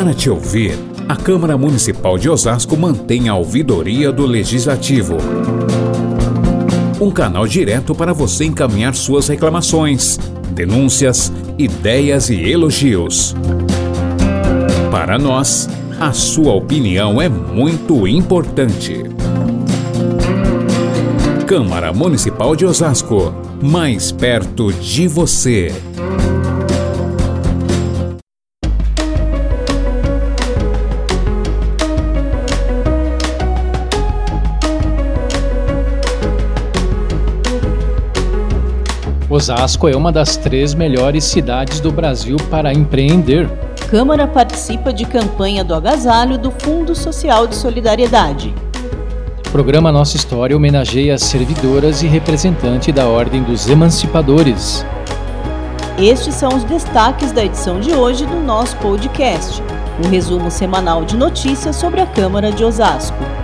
Para te ouvir, a Câmara Municipal de Osasco mantém a ouvidoria do Legislativo. Um canal direto para você encaminhar suas reclamações, denúncias, ideias e elogios. Para nós, a sua opinião é muito importante. Câmara Municipal de Osasco, mais perto de você. Osasco é uma das três melhores cidades do Brasil para empreender. Câmara participa de campanha do agasalho do Fundo Social de Solidariedade. Programa Nossa História homenageia as servidoras e representante da Ordem dos Emancipadores. Estes são os destaques da edição de hoje do nosso podcast, um resumo semanal de notícias sobre a Câmara de Osasco.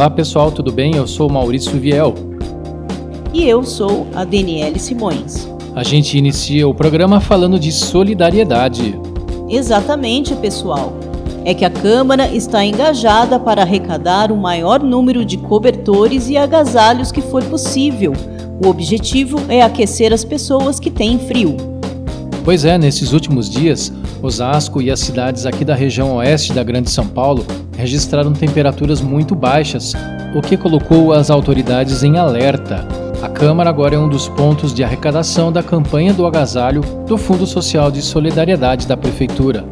Olá pessoal, tudo bem? Eu sou Maurício Viel. E eu sou a Daniele Simões. A gente inicia o programa falando de solidariedade. Exatamente, pessoal. É que a Câmara está engajada para arrecadar o maior número de cobertores e agasalhos que for possível. O objetivo é aquecer as pessoas que têm frio. Pois é, nesses últimos dias, Osasco e as cidades aqui da região oeste da Grande São Paulo registraram temperaturas muito baixas, o que colocou as autoridades em alerta. A Câmara agora é um dos pontos de arrecadação da campanha do agasalho do Fundo Social de Solidariedade da Prefeitura.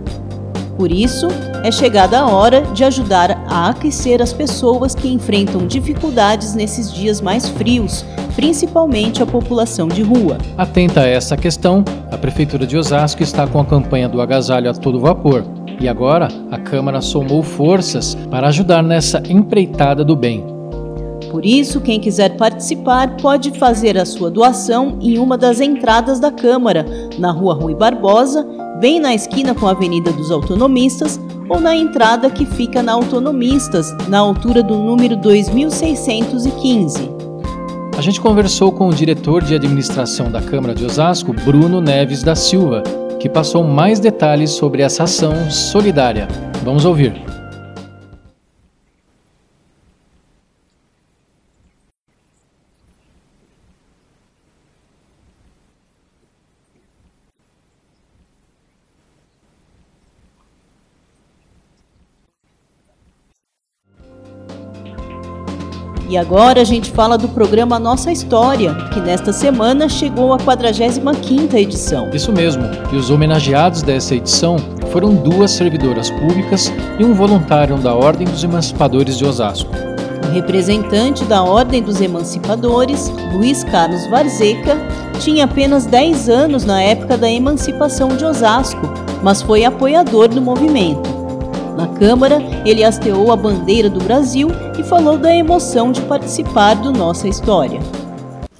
Por isso, é chegada a hora de ajudar a aquecer as pessoas que enfrentam dificuldades nesses dias mais frios, principalmente a população de rua. Atenta a essa questão, a Prefeitura de Osasco está com a campanha do agasalho a todo vapor. E agora, a Câmara somou forças para ajudar nessa empreitada do bem. Por isso, quem quiser participar pode fazer a sua doação em uma das entradas da Câmara, na Rua Rui Barbosa, bem na esquina com a Avenida dos Autonomistas, ou na entrada que fica na Autonomistas, na altura do número 2615. A gente conversou com o diretor de administração da Câmara de Osasco, Bruno Neves da Silva, que passou mais detalhes sobre essa ação solidária. Vamos ouvir. E agora a gente fala do programa Nossa História, que nesta semana chegou à 45ª edição. Isso mesmo, e os homenageados dessa edição foram duas servidoras públicas e um voluntário da Ordem dos Emancipadores de Osasco. O representante da Ordem dos Emancipadores, Luiz Carlos Varzeca, tinha apenas 10 anos na época da emancipação de Osasco, mas foi apoiador do movimento. Na Câmara, ele hasteou a bandeira do Brasil e falou da emoção de participar do Nossa História.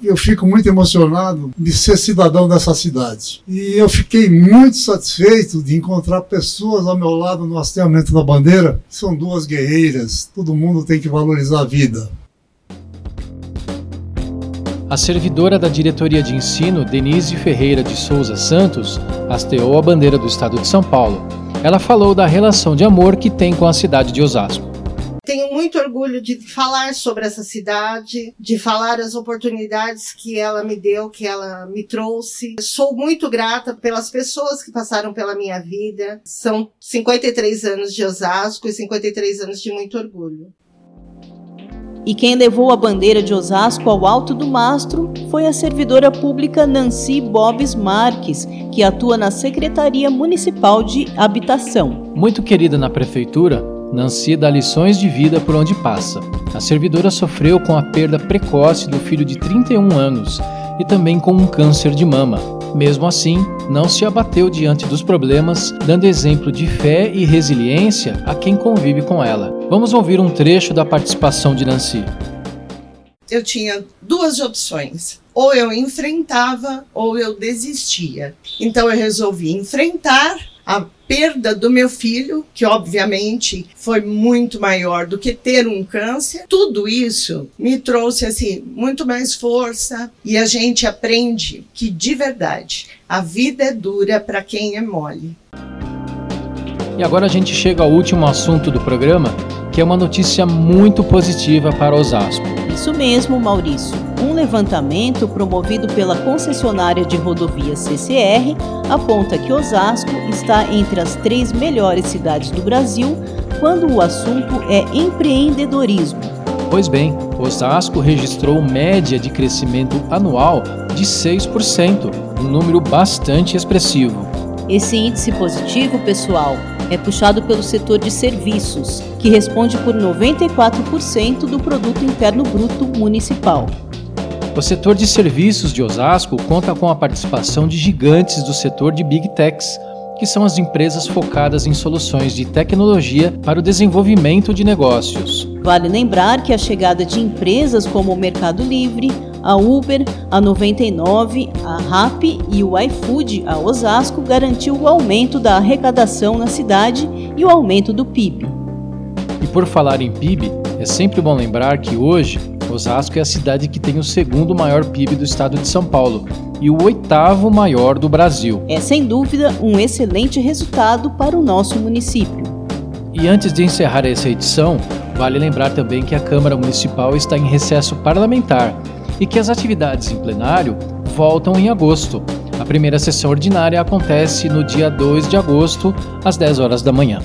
Eu fico muito emocionado de ser cidadão dessa cidade. E eu fiquei muito satisfeito de encontrar pessoas ao meu lado no hasteamento da bandeira. São duas guerreiras. Todo mundo tem que valorizar a vida. A servidora da Diretoria de Ensino, Denise Ferreira de Souza Santos, hasteou a bandeira do Estado de São Paulo ela falou da relação de amor que tem com a cidade de Osasco. Tenho muito orgulho de falar sobre essa cidade, de falar as oportunidades que ela me deu, que ela me trouxe. Sou muito grata pelas pessoas que passaram pela minha vida. São 53 anos de Osasco e 53 anos de muito orgulho. E quem levou a bandeira de Osasco ao alto do mastro foi a servidora pública Nancy Bobes Marques, que atua na Secretaria Municipal de Habitação. Muito querida na prefeitura, Nancy dá lições de vida por onde passa. A servidora sofreu com a perda precoce do filho de 31 anos e também com um câncer de mama. Mesmo assim, não se abateu diante dos problemas, dando exemplo de fé e resiliência a quem convive com ela. Vamos ouvir um trecho da participação de Nancy. Eu tinha duas opções. Ou eu enfrentava ou eu desistia. Então eu resolvi enfrentar a perda do meu filho, que obviamente foi muito maior do que ter um câncer, tudo isso me trouxe assim muito mais força e a gente aprende que de verdade a vida é dura para quem é mole. E agora a gente chega ao último assunto do programa, que é uma notícia muito positiva para Osasco. Isso mesmo, Maurício. Um levantamento promovido pela concessionária de rodovias CCR aponta que Osasco está entre as três melhores cidades do Brasil quando o assunto é empreendedorismo. Pois bem, Osasco registrou média de crescimento anual de 6%, um número bastante expressivo. Esse índice positivo, pessoal, é puxado pelo setor de serviços, que responde por 94% do produto interno bruto municipal. O setor de serviços de Osasco conta com a participação de gigantes do setor de Big Techs, que são as empresas focadas em soluções de tecnologia para o desenvolvimento de negócios. Vale lembrar que a chegada de empresas como o Mercado Livre, a Uber, a 99, a RAP e o iFood a Osasco garantiu o aumento da arrecadação na cidade e o aumento do PIB. E por falar em PIB, é sempre bom lembrar que hoje Osasco é a cidade que tem o segundo maior PIB do estado de São Paulo e o oitavo maior do Brasil. É sem dúvida um excelente resultado para o nosso município. E antes de encerrar essa edição, vale lembrar também que a Câmara Municipal está em recesso parlamentar e que as atividades em plenário voltam em agosto. A primeira sessão ordinária acontece no dia 2 de agosto, às 10 horas da manhã.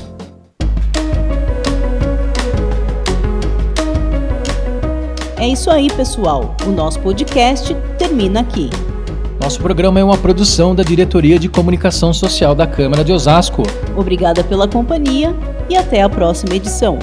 É isso aí, pessoal. O nosso podcast termina aqui. Nosso programa é uma produção da Diretoria de Comunicação Social da Câmara de Osasco. Obrigada pela companhia e até a próxima edição.